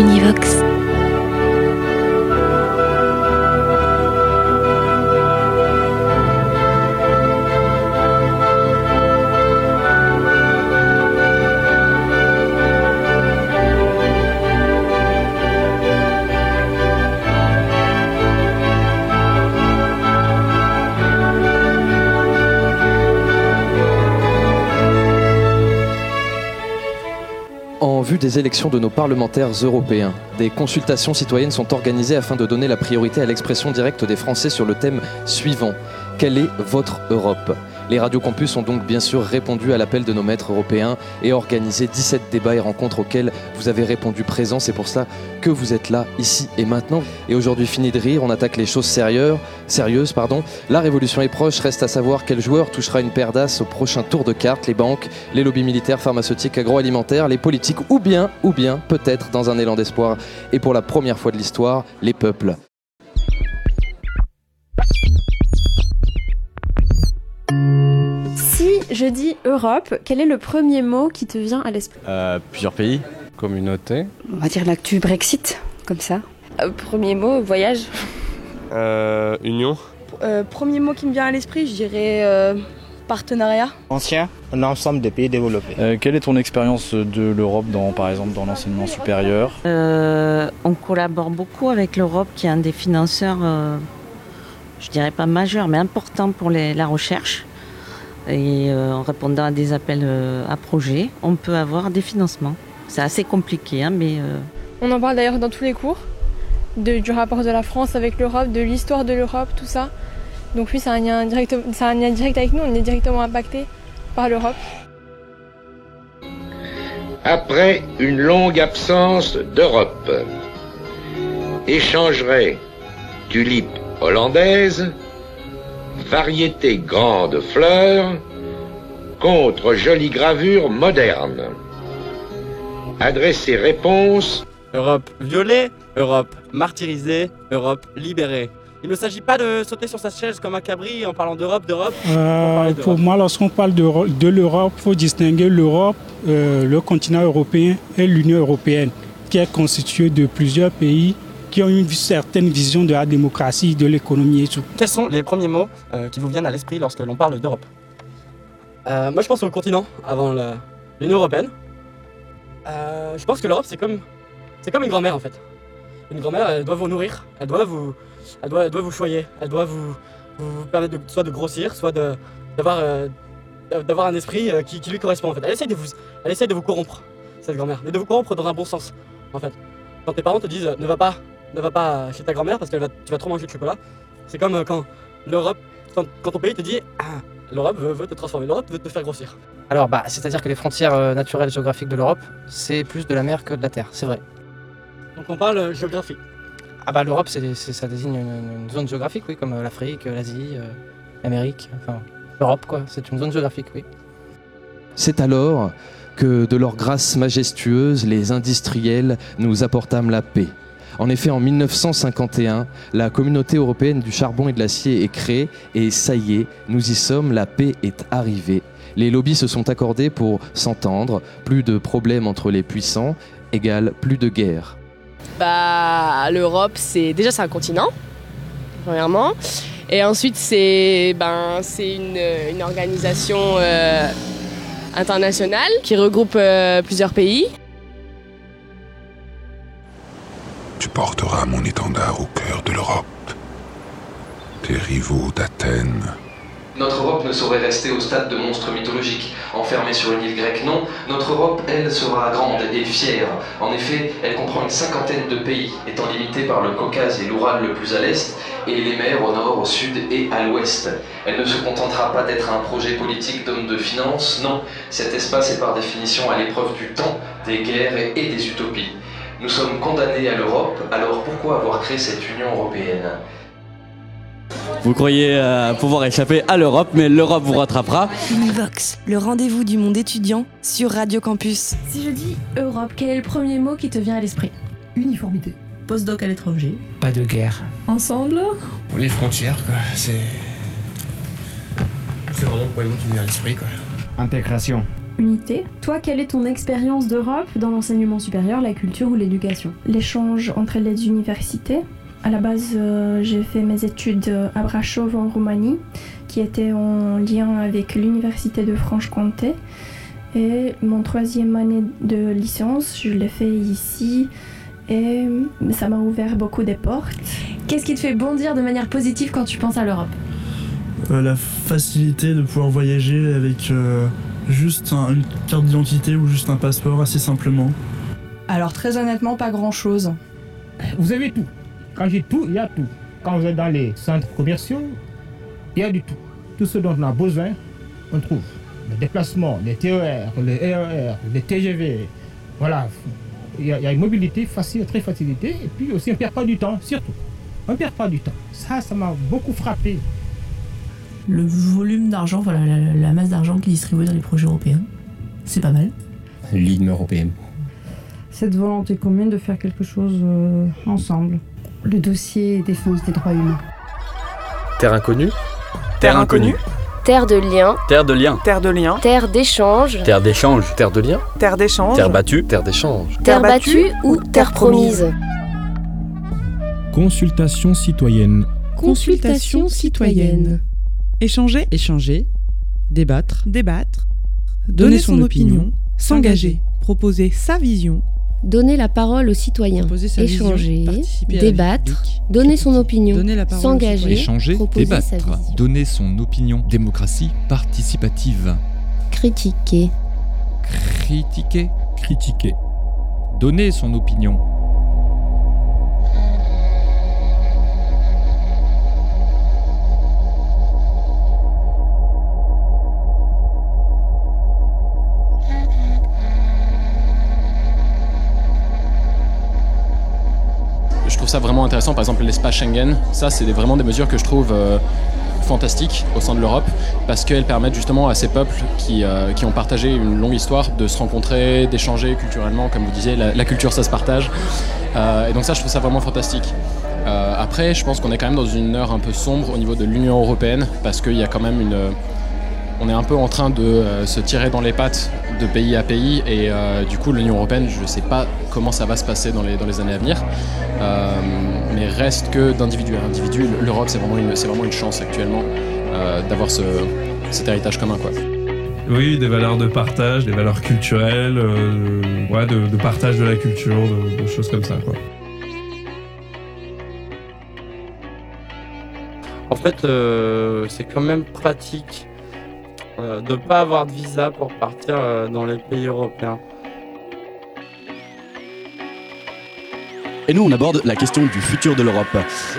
Univox. Vue des élections de nos parlementaires européens, des consultations citoyennes sont organisées afin de donner la priorité à l'expression directe des Français sur le thème suivant. Quelle est votre Europe? Les radios campus ont donc bien sûr répondu à l'appel de nos maîtres européens et organisé 17 débats et rencontres auxquels vous avez répondu présent. C'est pour ça que vous êtes là, ici et maintenant. Et aujourd'hui, fini de rire, on attaque les choses sérieuses. sérieuses pardon. La révolution est proche, reste à savoir quel joueur touchera une paire d'as au prochain tour de cartes, les banques, les lobbies militaires, pharmaceutiques, agroalimentaires, les politiques, ou bien, ou bien, peut-être dans un élan d'espoir, et pour la première fois de l'histoire, les peuples. Je dis Europe, quel est le premier mot qui te vient à l'esprit Euh, plusieurs pays, communauté. On va dire l'actu Brexit, comme ça. Euh, premier mot, voyage. Euh, union. Euh, premier mot qui me vient à l'esprit, je dirais euh, partenariat. Ancien, un ensemble de pays développés. Euh, quelle est ton expérience de l'Europe, dans, par exemple, dans l'enseignement supérieur Euh, on collabore beaucoup avec l'Europe, qui est un des financeurs, euh, je dirais pas majeur, mais important pour les- la recherche. Et euh, en répondant à des appels euh, à projets, on peut avoir des financements. C'est assez compliqué, hein, mais euh, On en parle d'ailleurs dans tous les cours, de- du rapport de la France avec l'Europe, de l'histoire de l'Europe, tout ça. Donc oui, ça a un lien direct, ça a un lien direct avec nous, on est directement impacté par l'Europe. Après une longue absence d'Europe, échangerait tulipe hollandaise, variété grande fleur, contre jolie gravure moderne. Adressez réponse Europe violée, Europe martyrisée, Europe libérée. Il ne s'agit pas de sauter sur sa chaise comme un cabri en parlant d'Europe, d'Europe. Euh, pour moi, lorsqu'on parle de, de l'Europe, il faut distinguer l'Europe, euh, le continent européen et l'Union européenne, qui est constituée de plusieurs pays qui ont une certaine vision de la démocratie, de l'économie et tout. Quels sont les premiers mots euh, qui vous viennent à l'esprit lorsque l'on parle d'Europe? Euh, Moi, je pense au continent avant l'Union européenne. Euh, je pense que l'Europe, c'est comme, c'est comme une grand-mère en fait. Une grand-mère, elle doit vous nourrir, elle doit vous, elle doit, elle doit vous choyer, elle doit vous, vous permettre de, soit de grossir, soit de, d'avoir, euh, d'avoir un esprit euh, qui, qui lui correspond en fait. Elle essaie de vous, elle essaie de vous corrompre, cette grand-mère, mais de vous corrompre dans un bon sens en fait. Quand tes parents te disent ne va pas, ne va pas chez ta grand-mère parce que tu vas trop manger de chocolat, c'est comme euh, quand l'Europe, quand, quand ton pays te dit ah, l'Europe veut, veut te transformer, l'Europe veut te faire grossir. Alors, bah, c'est-à-dire que les frontières euh, naturelles géographiques de l'Europe, c'est plus de la mer que de la terre, c'est vrai. Donc on parle euh, géographie. Ah bah l'Europe, c'est, c'est- ça désigne une, une zone géographique, oui, comme l'Afrique, l'Asie, euh, l'Amérique, enfin l'Europe, quoi. C'est une zone géographique, oui. C'est alors que, de leur grâce majestueuse, les industriels nous apportâmes la paix. En effet, en 1951, la communauté européenne du charbon et de l'acier est créée et ça y est, nous y sommes, la paix est arrivée. Les lobbies se sont accordés pour s'entendre, plus de problèmes entre les puissants égale plus de guerre. Bah, l'Europe, c'est déjà c'est un continent, premièrement. Et ensuite, c'est ben, une, une organisation euh, internationale qui regroupe euh, plusieurs pays. Tu porteras mon étendard au cœur de l'Europe. Tes rivaux d'Athènes Notre Europe ne saurait rester au stade de monstre mythologique, enfermée sur une île grecque. Non, notre Europe, elle, sera grande et fière. En effet, elle comprend une cinquantaine de pays, étant limitée par le Caucase et l'Oural le plus à l'est, et les mers au nord, au sud et à l'ouest. Elle ne se contentera pas d'être un projet politique d'homme de finance, non, cet espace est par définition à l'épreuve du temps, des guerres et des utopies. Nous sommes condamnés à l'Europe, alors pourquoi avoir créé cette Union européenne? Vous croyez euh, pouvoir échapper à l'Europe, mais l'Europe vous rattrapera. Univox, le rendez-vous du monde étudiant sur Radio Campus. Si je dis Europe, quel est le premier mot qui te vient à l'esprit? Uniformité. Postdoc à l'étranger. Pas de guerre. Ensemble? Les frontières, quoi. C'est. C'est vraiment le premier mot qui me vient à l'esprit, quoi. Intégration. Unité. Toi, quelle est ton expérience d'Europe dans l'enseignement supérieur, la culture ou l'éducation? L'échange entre les universités. À la base, euh, j'ai fait mes études à Brasov en Roumanie, qui était en lien avec l'université de Franche-Comté. Et mon troisième année de licence, je l'ai fait ici et ça m'a ouvert beaucoup de portes. Qu'est-ce qui te fait bondir de manière positive quand tu penses à l'Europe? Euh, la facilité de pouvoir voyager avec euh, juste un- une carte d'identité ou juste un passeport assez simplement. Alors très honnêtement, pas grand-chose. Vous avez tout. Quand j'ai tout, il y a tout. Quand vous êtes dans les centres commerciaux, il y a du tout. Tout ce dont on a besoin, on trouve. Les déplacements, les TER, les RER, les TGV. Voilà. Il y, a, il y a une mobilité facile, très facilité. Et puis aussi, on ne perd pas du temps, surtout. On ne perd pas du temps. Ça, ça m'a beaucoup frappé. Le volume d'argent, voilà, la, la masse d'argent qui est distribuée dans les projets européens, c'est pas mal. L'île européenne. Cette volonté commune de faire quelque chose euh, ensemble. Le dossier défense des droits humains. Terre inconnue Terre inconnue. Terre de liens, Terre de liens. Terre de liens. terre d'échange, Terre d'échange. Terre de lien Terre d'échange. Terre battue Terre d'échange. terre battue ou terre promise. Consultation citoyenne. Consultation citoyenne. Échanger. Échanger, débattre, Débattre. donner son opinion, s'engager, proposer sa vision, Donner la parole aux citoyens, Proposer sa vision, échanger, débattre, publique, donner son opinion, donner la parole aux s'engager, Échanger, proposer sa débattre, vision, donner son opinion. Démocratie participative. critiquer, Critiquer. Critiquer. Donner son opinion. Trouve ça vraiment intéressant. Par exemple, l'espace Schengen, ça, c'est vraiment des mesures que je trouve euh, fantastiques au sein de l'Europe parce qu'elles permettent justement à ces peuples qui, euh, qui ont partagé une longue histoire de se rencontrer, d'échanger culturellement. Comme vous disiez, la, culture, ça se partage. Euh, et donc, ça, je trouve ça vraiment fantastique. Après, je pense qu'on est quand même dans une heure un peu sombre au niveau de l'Union européenne parce qu'il y a quand même une. On est un peu en train de se tirer dans les pattes de pays à pays et du coup l'Union européenne, je ne sais pas comment ça va se passer dans les, dans les années à venir. Euh, mais reste que d'individu à individu, l'Europe c'est vraiment, une- c'est vraiment une chance actuellement euh, d'avoir ce, cet héritage commun. Quoi. Oui, des valeurs de partage, des valeurs culturelles, euh, ouais, de, de partage de la culture, de, de choses comme ça. Quoi. En fait, euh, c'est quand même pratique euh, de pas avoir de visa pour partir euh, dans les pays européens. Et nous, on aborde la question du futur de l'Europe.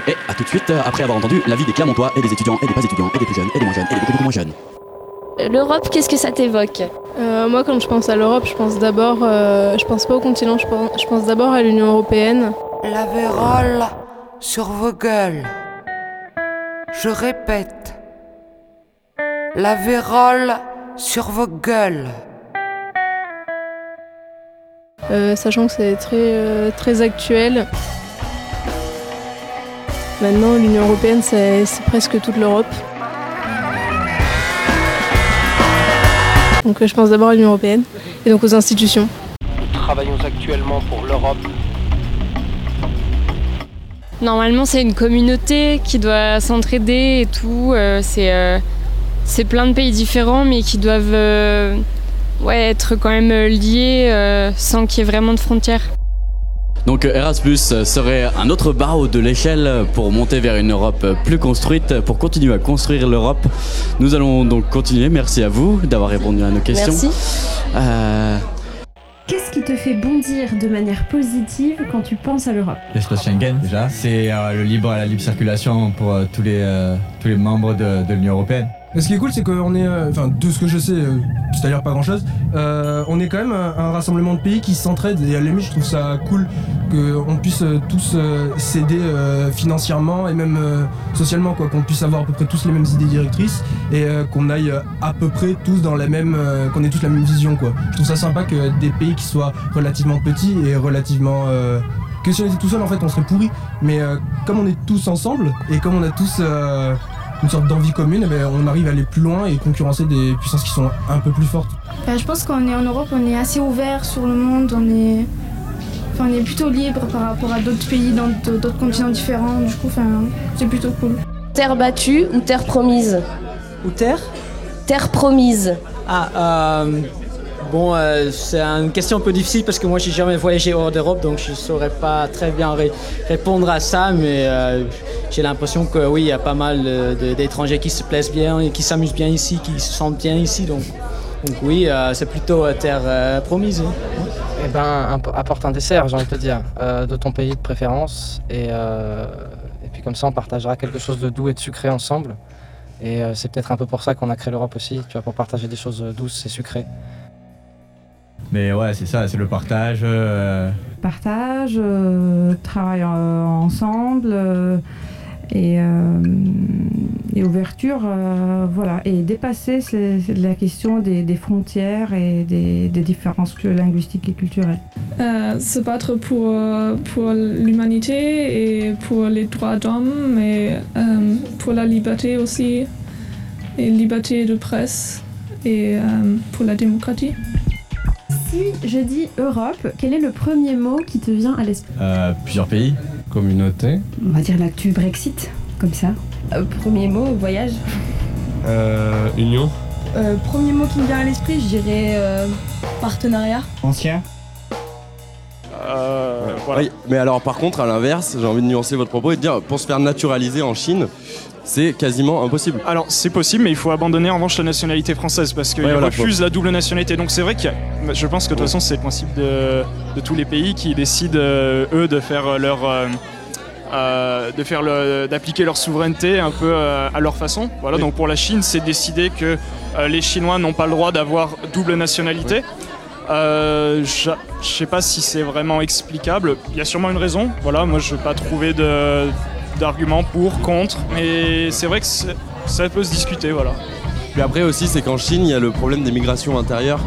Et à tout de suite, euh, après avoir entendu l'avis des Clermontois et des étudiants et des pas étudiants et des plus jeunes et des moins jeunes et des beaucoup, beaucoup moins jeunes. L'Europe, qu'est-ce que ça t'évoque? Euh, moi, quand je pense à l'Europe, je pense d'abord, euh, je pense pas au continent, je pense, je pense d'abord à l'Union européenne. La vérole sur vos gueules. Je répète. La vérole sur vos gueules. Euh, sachant que c'est très, euh, très actuel. Maintenant, l'Union européenne, c'est presque toute l'Europe. Donc, euh, je pense d'abord à l'Union européenne et donc aux institutions. Nous travaillons actuellement pour l'Europe. Normalement, c'est une communauté qui doit s'entraider et tout. euh, c'est euh, c'est plein de pays différents, mais qui doivent euh, ouais, être quand même liés euh, sans qu'il y ait vraiment de frontières. Donc euh, Erasmus serait un autre barreau de l'échelle pour monter vers une Europe plus construite, pour continuer à construire l'Europe. Nous allons donc continuer. Merci à vous d'avoir répondu à nos questions. Merci. Euh, Qu'est-ce qui te fait bondir de manière positive quand tu penses à l'Europe? L'espace Schengen, déjà, c'est euh, le libre, la libre circulation pour euh, tous, les, euh, tous les membres de, de l'Union Européenne. Ce qui est cool, c'est qu'on est, euh, enfin, de ce que je sais, euh, c'est-à-dire pas grand-chose, euh, on est quand même un, rassemblement de pays qui s'entraident. Et à la je trouve ça cool qu'on puisse tous s'aider financièrement et même socialement, quoi, qu'on puisse avoir à peu près tous les mêmes idées directrices et qu'on aille à peu près tous dans la même, qu'on ait tous la même vision, quoi. Je trouve ça sympa que des pays qui soient relativement petits et relativement que si on était tout seul en fait on serait pourri mais euh, comme on est tous ensemble et comme on a tous euh, une sorte d'envie commune ben, on arrive à aller plus loin et concurrencer des puissances qui sont un peu plus fortes Bah, je pense qu'on est en Europe, on est assez ouvert sur le monde, on est, enfin, on est plutôt libre par rapport à d'autres pays dans d'autres continents différents. Du coup, enfin, c'est plutôt cool. Terre battue ou terre promise? Ou terre? Terre promise. Ah, euh, bon, euh, c'est une question un peu difficile parce que moi, j'ai jamais voyagé hors d'Europe, donc je saurais pas très bien ré- répondre à ça, mais euh, j'ai l'impression que oui, il y a pas mal euh, d'étrangers qui se plaisent bien et qui s'amusent bien ici, qui se sentent bien ici, donc, oui, c'est plutôt terre promise. hein. Eh ben, apporte un dessert, j'ai envie de te dire, de ton pays de préférence. Et, et puis comme ça, on partagera quelque chose de doux et de sucré ensemble. Et c'est peut-être un peu pour ça qu'on a créé l'Europe aussi, tu vois, pour partager des choses douces et sucrées. Mais ouais, c'est ça, c'est le partage. euh, Partage, euh, travail euh, ensemble euh, et, euh, et ouverture, euh, voilà. Et dépasser c'est- c'est la question des, des frontières et des, des différences linguistiques et culturelles. Euh, se battre pour, pour l'humanité et pour les droits d'homme et euh, pour la liberté aussi et liberté de presse et euh, pour la démocratie. Si je dis Europe, quel est le premier mot qui te vient à l'esprit euh, plusieurs pays. Communauté. On va dire l'actu Brexit, comme ça. Euh, premier mot, voyage. Euh, union. Euh, premier mot qui me vient à l'esprit, je dirais euh. Oui, mais alors par contre, à l'inverse, j'ai envie de nuancer votre propos et de dire, pour se faire naturaliser en Chine, c'est quasiment impossible. Alors c'est possible, mais il faut abandonner en revanche la nationalité française parce qu'ils Ouais, voilà, refusent la double nationalité. Donc c'est vrai que je pense que de toute façon c'est le principe de, de tous les pays qui décident euh, eux de faire leur euh, euh, de faire le- d'appliquer leur souveraineté un peu à leur façon. Voilà. Donc pour la Chine, c'est décidé que les Chinois n'ont pas le droit d'avoir double nationalité. Euh, je sais pas si c'est vraiment explicable. Il y a sûrement une raison. Voilà, moi je vais pas trouver de d'arguments pour, contre, mais c'est vrai que ça peut se discuter, voilà. Puis après aussi, c'est qu'en Chine, il y a le problème des migrations intérieures.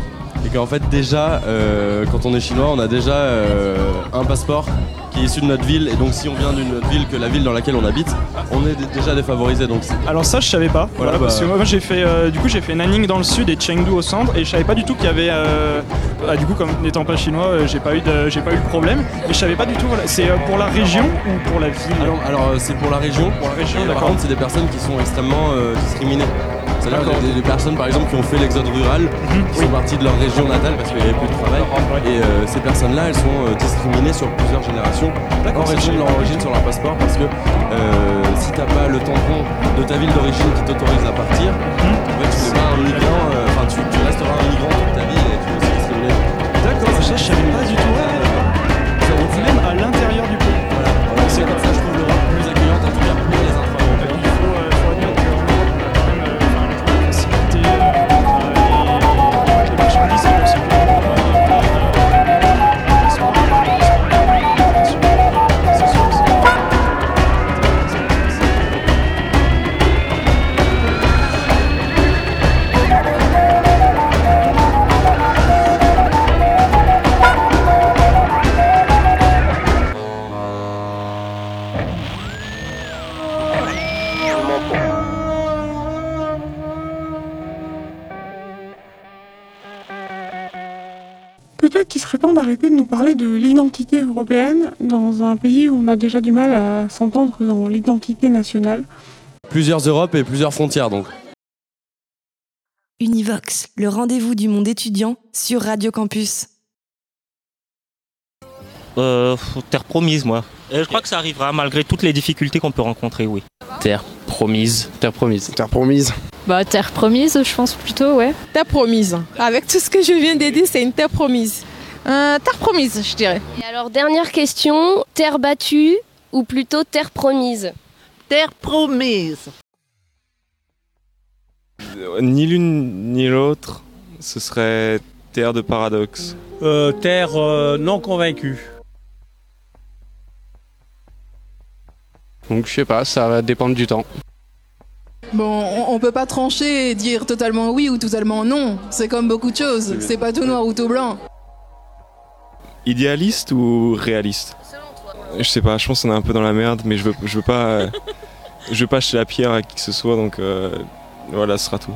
Et qu'en fait, déjà, euh, quand on est chinois, on a déjà euh, un passeport qui est issu de notre ville. Et donc, si on vient d'une autre ville que la ville dans laquelle on habite, on est déjà défavorisé. Donc, Alors ça je savais pas, voilà, parce bah- que moi j'ai fait euh, du coup j'ai fait Nanning dans le sud et Chengdu au centre et je savais pas du tout qu'il y avait euh, ah, du coup comme n'étant pas chinois j'ai pas eu de j'ai pas eu de problème et je savais pas du tout voilà, c'est pour la région ou pour la ville? Alors, alors, c'est pour la région. Pour la région, Et Par contre, c'est des personnes qui sont extrêmement discriminées. C'est-à-dire D'accord. des, des personnes, par exemple, qui ont fait l'exode rural, qui sont parties de leur région natale parce qu'il n'y avait plus de travail. Et euh, ces personnes-là, elles sont euh, discriminées sur plusieurs générations en ça, raison de leur origine sur leur passeport. Parce que euh, si t'as pas le tampon de ta ville d'origine qui t'autorise à partir, en fait, tu n'es pas un migrant. Enfin, tu, tu resteras un migrant toute ta vie et tu aussi discriminé. D'accord, ça je savais pas du tout. Même à l'intérieur du pays. Voilà, voilà. c'est comme ça, je trouve l'Europe plus accueillante, en tout cas Peut-être qu'il serait temps d'arrêter de nous parler de l'identité européenne dans un pays où on a déjà du mal à s'entendre dans l'identité nationale. Plusieurs Europes et plusieurs frontières, donc. Univox, le rendez-vous du monde étudiant sur Radio Campus. Euh, terre promise, moi. Et je crois que ça arrivera malgré toutes les difficultés qu'on peut rencontrer, oui. Terre promise. Terre promise. Terre promise. Bah, terre promise, je pense plutôt, ouais. Terre promise. Avec tout ce que je viens de dire, c'est une terre promise. Euh, terre promise, je dirais. Et alors, dernière question, terre battue ou plutôt terre promise? Terre promise. Ni l'une ni l'autre, ce serait terre de paradoxe. Euh, terre euh, non convaincue. Donc je sais pas, ça va dépendre du temps. Bon, on, on peut pas trancher et dire totalement oui ou totalement non. C'est comme beaucoup de choses. C'est pas tout noir ou tout blanc. Idéaliste ou réaliste? Je sais pas, je pense qu'on est un peu dans la merde, mais je veux, je veux pas, je veux pas jeter la pierre à qui que ce soit, donc euh, voilà, ce sera tout.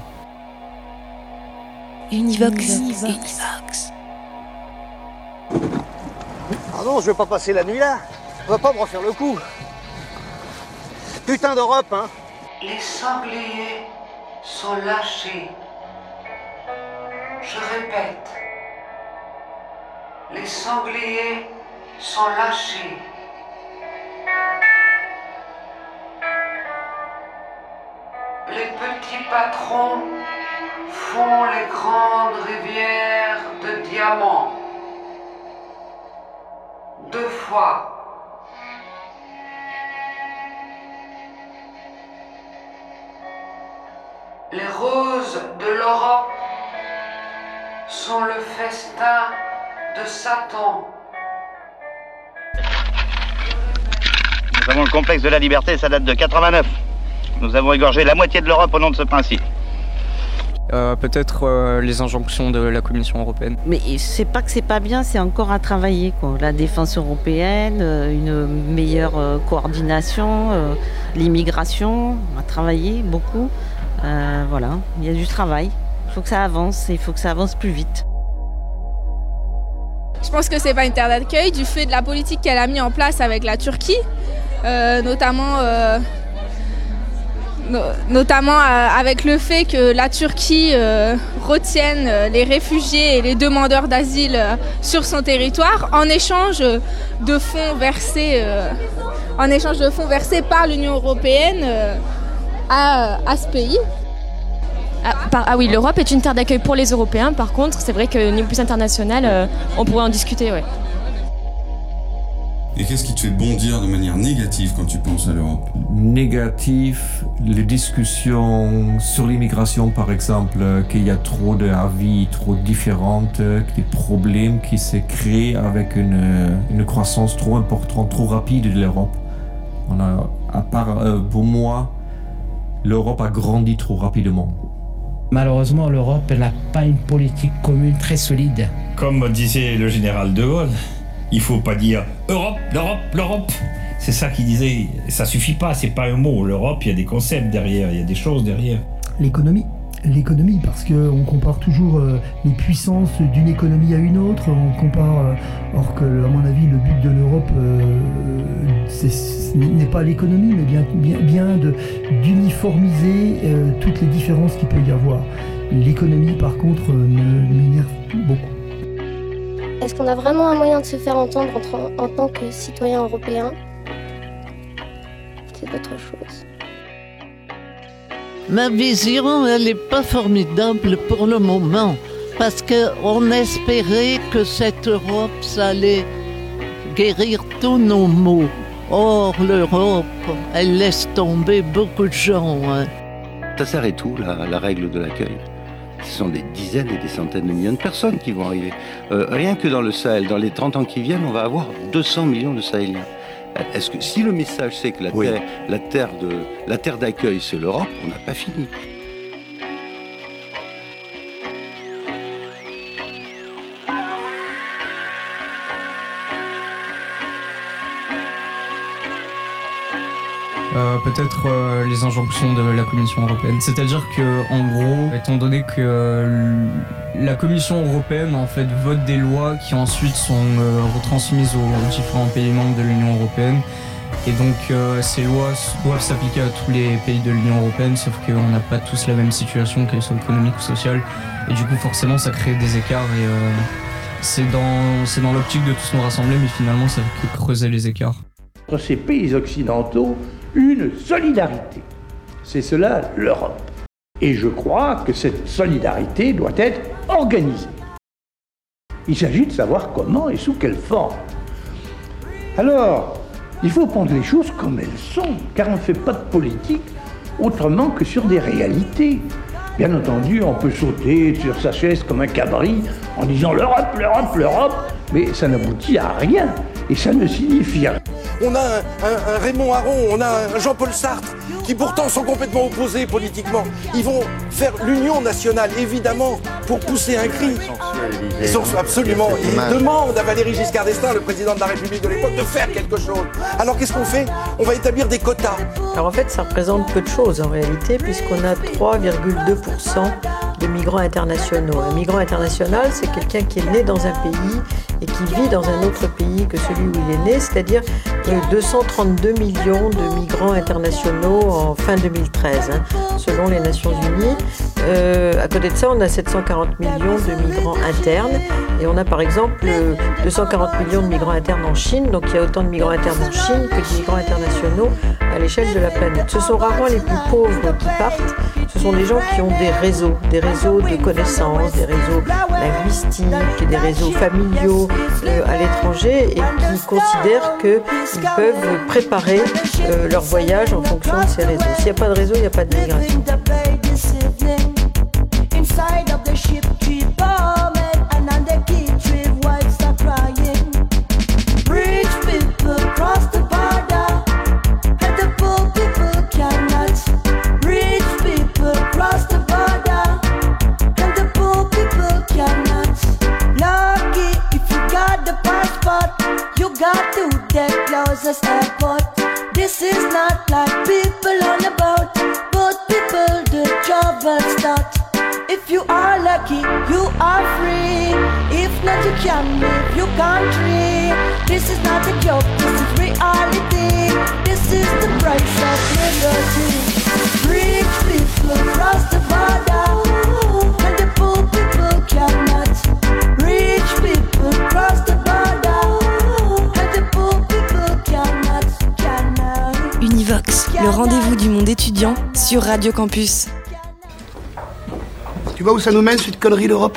Univox. Ah non, je veux pas passer la nuit là. On va pas me refaire le coup. Putain d'Europe, hein. Les sangliers sont lâchés. Je répète, les sangliers sont lâchés. Les petits patrons font les grandes rivières de diamants. Deux fois. Les roses de l'Europe sont le festin de Satan. Nous avons le complexe de la liberté, ça date de 89. Nous avons égorgé la moitié de l'Europe au nom de ce principe. Euh, Peut-être euh, les injonctions de la Commission européenne. Mais c'est pas que c'est pas bien, c'est encore à travailler. Quoi. La défense européenne, euh, une meilleure euh, coordination, euh, l'immigration, à travailler beaucoup. Euh, voilà, il y a du travail. Il faut que ça avance et il faut que ça avance plus vite. Je pense que c'est pas une terre d'accueil du fait de la politique qu'elle a mis en place avec la Turquie, euh, notamment, euh, avec le fait que la Turquie retienne les réfugiés et les demandeurs d'asile sur son territoire en échange de fonds versés, en échange de fonds versés par l'Union européenne à, à ce pays. Ah, par- ah oui, l'Europe est une terre d'accueil pour les Européens. Par contre, c'est vrai que niveau plus international, euh, on pourrait en discuter, ouais. Et qu'est-ce qui te fait bondir de manière négative quand tu penses à l'Europe? Négatif, les discussions sur l'immigration par exemple, euh, qu'il y a trop d'avis trop différentes, euh, des problèmes qui se créent avec une, une croissance trop importante, trop rapide de l'Europe. On a, à part euh, pour moi, l'Europe a grandi trop rapidement. Malheureusement, l'Europe n'a pas une politique commune très solide. Comme disait le général de Gaulle, il faut pas dire Europe, l'Europe, l'Europe. C'est ça qu'il disait. Ça suffit pas, c'est pas un mot. L'Europe, il y a des concepts derrière, il y a des choses derrière. L'économie. L'économie, parce qu'on compare toujours euh, les puissances d'une économie à une autre. On compare, euh, or que, à mon avis, le but de l'Europe euh, n'est pas l'économie, mais bien, d'uniformiser toutes les différences qu'il peut y avoir. L'économie, par contre, m'énerve beaucoup. Est-ce qu'on a vraiment un moyen de se faire entendre en tant que citoyen européen? C'est autre chose. Ma vision, elle n'est pas formidable pour le moment, parce qu'on espérait que cette Europe, ça allait guérir tous nos maux. Or, l'Europe, elle laisse tomber beaucoup de gens. hein. Ça s'arrête où, la, la règle de l'accueil? Ce sont des dizaines et des centaines de millions de personnes qui vont arriver. Euh, rien que dans le Sahel, dans les 30 ans qui viennent, on va avoir 200 millions de Sahéliens. Est-ce que si le message c'est que la terre, la terre de la terre d'accueil c'est l'Europe, on n'a pas fini. Euh, Peut-être euh, les injonctions de la Commission européenne. C'est-à-dire que, en gros, étant donné que euh, la Commission européenne en fait vote des lois qui ensuite sont euh, retransmises aux différents pays membres de l'Union européenne, et donc euh, ces lois doivent s'appliquer à tous les pays de l'Union européenne, sauf qu'on n'a pas tous la même situation, qu'elle soit économique ou sociale, et du coup forcément ça crée des écarts et, euh, c'est dans, dans l'optique de tous nous rassembler, mais finalement, ça fait creuser les écarts. Ces pays occidentaux, une solidarité. C'est cela l'Europe. Et je crois que cette solidarité doit être organisée. Il s'agit de savoir comment et sous quelle forme. Alors, il faut prendre les choses comme elles sont, car on ne fait pas de politique autrement que sur des réalités. Bien entendu, on peut sauter sur sa chaise comme un cabri en disant l'Europe, l'Europe, l'Europe, mais ça n'aboutit à rien et ça ne signifie rien. On a un, Raymond Aron, on a un Jean-Paul Sartre, qui pourtant sont complètement opposés politiquement. Ils vont faire l'union nationale, évidemment, pour pousser un cri. Ils sont absolument. Ils demandent à Valéry Giscard d'Estaing, le président de la République de l'époque, de faire quelque chose. Alors qu'est-ce qu'on fait? On va établir des quotas. Alors en fait, ça représente peu de choses en réalité, puisqu'on a 3,2% de migrants internationaux. Un migrant international, c'est quelqu'un qui est né dans un pays et qui vit dans un autre pays que celui où il est né, c'est-à-dire euh, 232 millions de migrants internationaux en fin 2013, hein, selon les Nations Unies. Euh, à côté de ça, on a 740 millions de migrants internes et on a par exemple euh, 240 millions de migrants internes en Chine. Donc il y a autant de migrants internes en Chine que de migrants internationaux à l'échelle de la planète. Ce sont rarement les plus pauvres qui partent. Ce sont des gens qui ont des réseaux, des réseaux de connaissances, des réseaux linguistiques, des réseaux familiaux euh, à l'étranger et qui considèrent qu'ils peuvent préparer euh, leur voyage en fonction de ces réseaux. S'il n'y a pas de réseau, il n'y a pas de migration. This is not like people on a boat, but people the travel start. If you are lucky, you are free. If not, you can leave your country. This is not a joke, this is reality. This is the price of liberty. Rich people cross the border, and the poor people cannot. Rich people cross the le rendez-vous du monde étudiant sur Radio Campus. Tu vois où ça nous mène cette connerie d'Europe?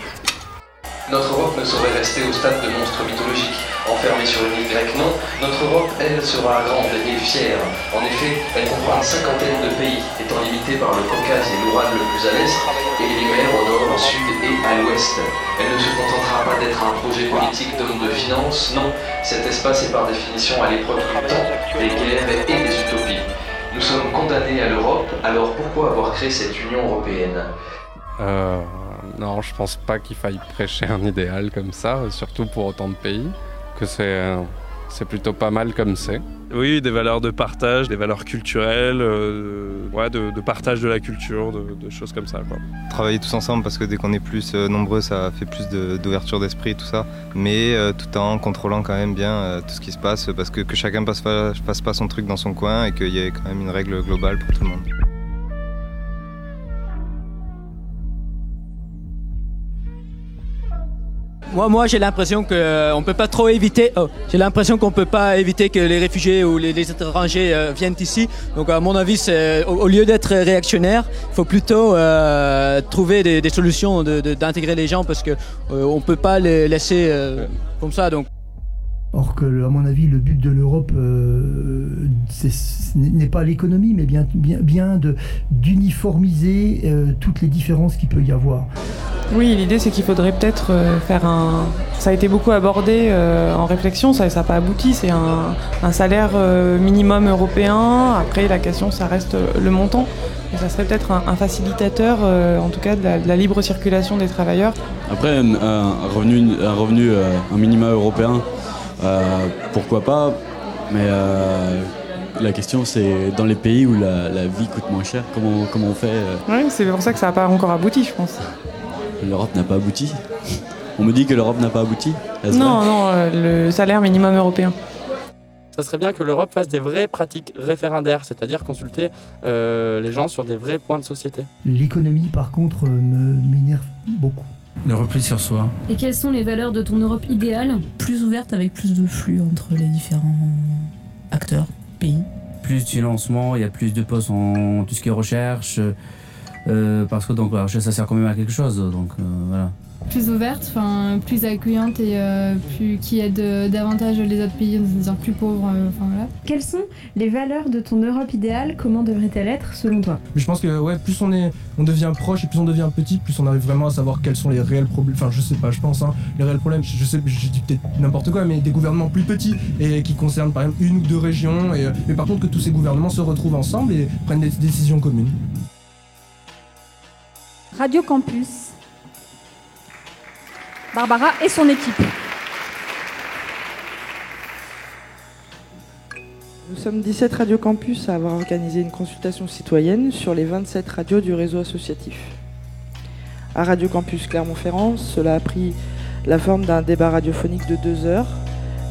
Notre Europe ne saurait rester au stade de monstre mythologique, enfermée sur une île grecque, non. Notre Europe, elle, sera grande et fière. En effet, elle comprend une cinquantaine de pays, étant limitée par le Caucase et l'Oural le plus à l'est, et les mers au nord, au sud et à l'ouest. Elle ne se contentera pas d'être un projet politique d'homme de finance, non. Cet espace est par définition à l'épreuve du temps, des guerres et des utopies. Nous sommes condamnés à l'Europe, alors pourquoi avoir créé cette Union européenne Euh, non, je pense pas qu'il faille prêcher un idéal comme ça, surtout pour autant de pays, que c'est c'est plutôt pas mal comme c'est. Oui, des valeurs de partage, des valeurs culturelles, euh, ouais, de, de partage de la culture, de, de choses comme ça. Quoi. Travailler tous ensemble parce que dès qu'on est plus euh, nombreux, ça fait plus de- d'ouverture d'esprit, tout ça. Mais euh, tout en contrôlant quand même bien euh, tout ce qui se passe parce que, que chacun passe fasse pas son truc dans son coin et qu'il y ait quand même une règle globale pour tout le monde. Moi, moi j'ai l'impression qu'on peut pas trop éviter. oh, j'ai l'impression qu'on peut pas éviter que les réfugiés ou les, les étrangers euh, viennent ici. Donc, à mon avis, au, au lieu d'être réactionnaire, il faut plutôt euh, trouver des, des solutions d'intégrer les gens parce que euh, on peut pas les laisser euh, comme ça. Donc, Or que, à mon avis, le but de l'Europe euh, n'est pas l'économie, mais bien, bien, bien de- d'uniformiser euh, toutes les différences qu'il peut y avoir. Oui, l'idée c'est qu'il faudrait peut-être euh, faire un. Ça a été beaucoup abordé euh, en réflexion, ça n'a pas abouti. C'est un, un salaire euh, minimum européen. Après, la question, ça reste le montant. Et ça serait peut-être un, un facilitateur, euh, en tout cas, de la, de la libre circulation des travailleurs. Après, un, un revenu, un, revenu euh, un minima européen, pourquoi pas, mais euh, la question c'est dans les pays où la, la vie coûte moins cher, comment, comment on fait euh, Oui, c'est pour ça que ça n'a pas encore abouti, je pense. L'Europe n'a pas abouti? On me dit que l'Europe n'a pas abouti. Non, non, euh, le salaire minimum européen. Ça serait bien que l'Europe fasse des vraies pratiques référendaires, c'est-à-dire consulter euh, les gens sur des vrais points de société. L'économie, par contre, euh, me- m'énerve beaucoup. Le repli sur soi. Et quelles sont les valeurs de ton Europe idéale Plus ouverte avec plus de flux entre les différents acteurs, pays. Plus de financement, il y a plus de postes en tout ce qui est recherche. euh, parce que donc la recherche ça sert quand même à quelque chose. Donc euh, voilà. Plus ouverte, enfin plus accueillante et euh, plus qui aide euh, davantage les autres pays, c'est-à-dire plus pauvres. euh, Enfin voilà. Quelles sont les valeurs de ton Europe idéale? Comment devrait-elle être selon toi? Mais je pense que ouais, plus on est, on devient proche et plus on devient petit, plus on arrive vraiment à savoir quels sont les réels problèmes. Enfin, je sais pas, je pense, hein, les réels problèmes. Je, je sais, je dis peut-être n'importe quoi, mais des gouvernements plus petits et qui concernent par exemple une ou deux régions. Et, mais par contre, que tous ces gouvernements se retrouvent ensemble et prennent des décisions communes. Radio Campus. Barbara et son équipe. Nous sommes 17 Radio Campus à avoir organisé une consultation citoyenne sur les 27 radios du réseau associatif. À Radio Campus Clermont-Ferrand, cela a pris la forme d'un débat radiophonique de deux heures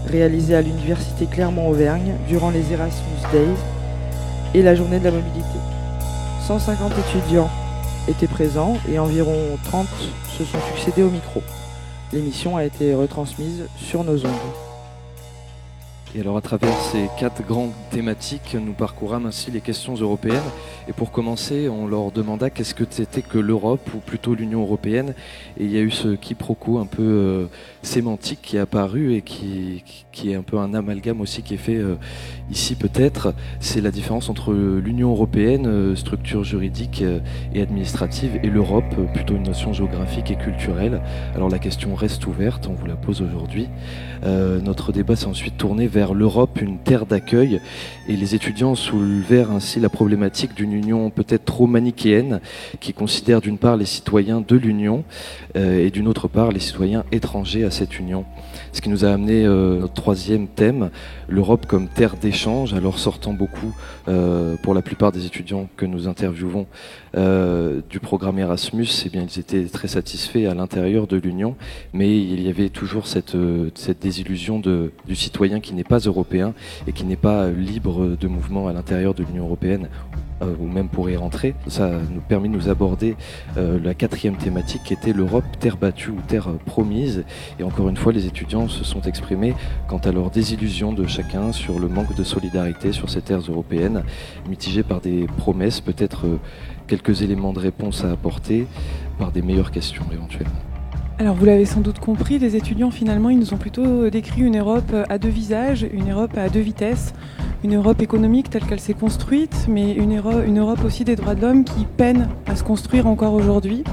réalisé à l'Université Clermont-Auvergne durant les Erasmus Days et la journée de la mobilité. 150 étudiants étaient présents et environ 30 se sont succédés au micro. L'émission a été retransmise sur nos ondes. Et alors à travers ces quatre grandes thématiques, nous parcourâmes ainsi les questions européennes. Et pour commencer, on leur demanda qu'est-ce que c'était que l'Europe, ou plutôt l'Union européenne. Et il y a eu ce quiproquo un peu euh, sémantique qui est apparu et qui, est un peu un amalgame aussi qui est fait euh, ici peut-être. C'est la différence entre l'Union européenne, euh, structure juridique et administrative, et l'Europe, plutôt une notion géographique et culturelle. Alors la question reste ouverte, on vous la pose aujourd'hui. Notre débat s'est ensuite tourné vers l'Europe, une terre d'accueil, et les étudiants soulevèrent ainsi la problématique d'une union peut-être trop manichéenne, qui considère d'une part les citoyens de l'Union euh, et d'une autre part les citoyens étrangers à cette union. Ce qui nous a amené euh, notre troisième thème, l'Europe comme terre d'échange, alors sortant beaucoup euh, pour la plupart des étudiants que nous interviewons euh, du programme Erasmus, eh bien ils étaient très satisfaits à l'intérieur de l'Union, mais il y avait toujours cette, euh, désillusion du citoyen qui n'est pas européen et qui n'est pas libre de mouvement à l'intérieur de l'Union européenne euh, ou même pour y rentrer. Ça nous permet de nous aborder la quatrième thématique qui était l'Europe terre battue ou terre promise. Et encore une fois, les étudiants se sont exprimés quant à leur désillusion de chacun sur le manque de solidarité sur ces terres européennes, mitigées par des promesses, peut-être quelques éléments de réponse à apporter, par des meilleures questions éventuellement. Alors vous l'avez sans doute compris, les étudiants finalement ils nous ont plutôt décrit une Europe à deux visages, une Europe à deux vitesses, une Europe économique telle qu'elle s'est construite, mais une, une Europe aussi des droits de l'homme qui peine à se construire encore aujourd'hui.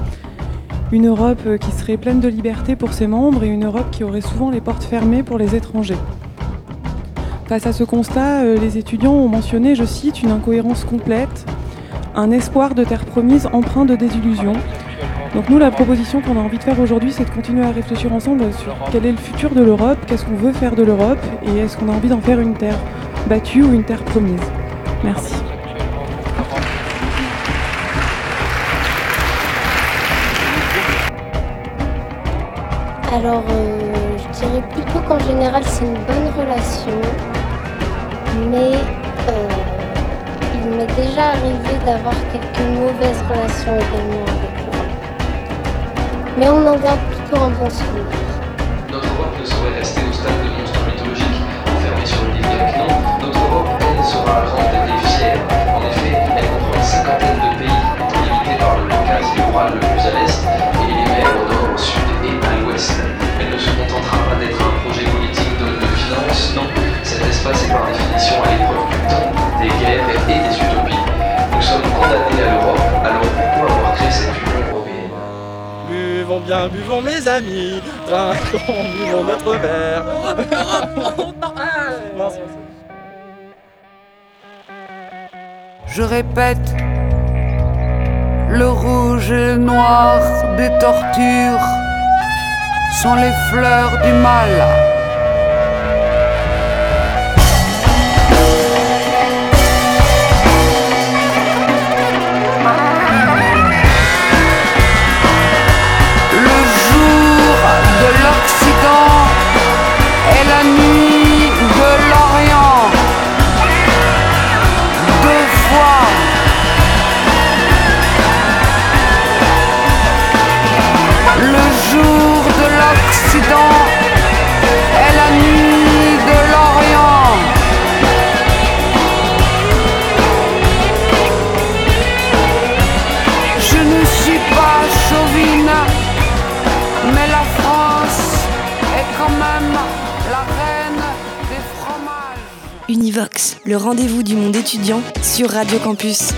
Une Europe euh, qui serait pleine de liberté pour ses membres et une Europe qui aurait souvent les portes fermées pour les étrangers. Face à ce constat, euh, les étudiants ont mentionné, je cite, une incohérence complète, un espoir de terre promise empreint de désillusion. Donc nous, la proposition qu'on a envie de faire aujourd'hui, c'est de continuer à réfléchir ensemble sur quel est le futur de l'Europe, qu'est-ce qu'on veut faire de l'Europe, et est-ce qu'on a envie d'en faire une terre battue ou une terre promise. Merci. Alors, euh, je dirais plutôt qu'en général, c'est une bonne relation. Mais euh, m'est déjà arrivé d'avoir quelques mauvaises relations également avec l'Europe. Mais on en garde plutôt un bon souvenir. Notre Europe ne saurait rester au stade de monstre mythologique, enfermé sur une île grecque. Non, notre Europe, elle, sera grande et fière. En effet, elle comprend une cinquantaine de pays, étant limitée par le Caucase et le plus à l'est, et les mers au nord, au sud et à l'ouest. Elle ne se contentera pas d'être un projet politique de, de finance, non. Cet espace est par définition à l'épreuve du temps, des guerres et des Buvons bien, buvons mes amis, trinquons, buvons notre verre. Je répète, le rouge et le noir des tortures sont les fleurs du mal. Rendez-vous du monde étudiant sur Radio Campus.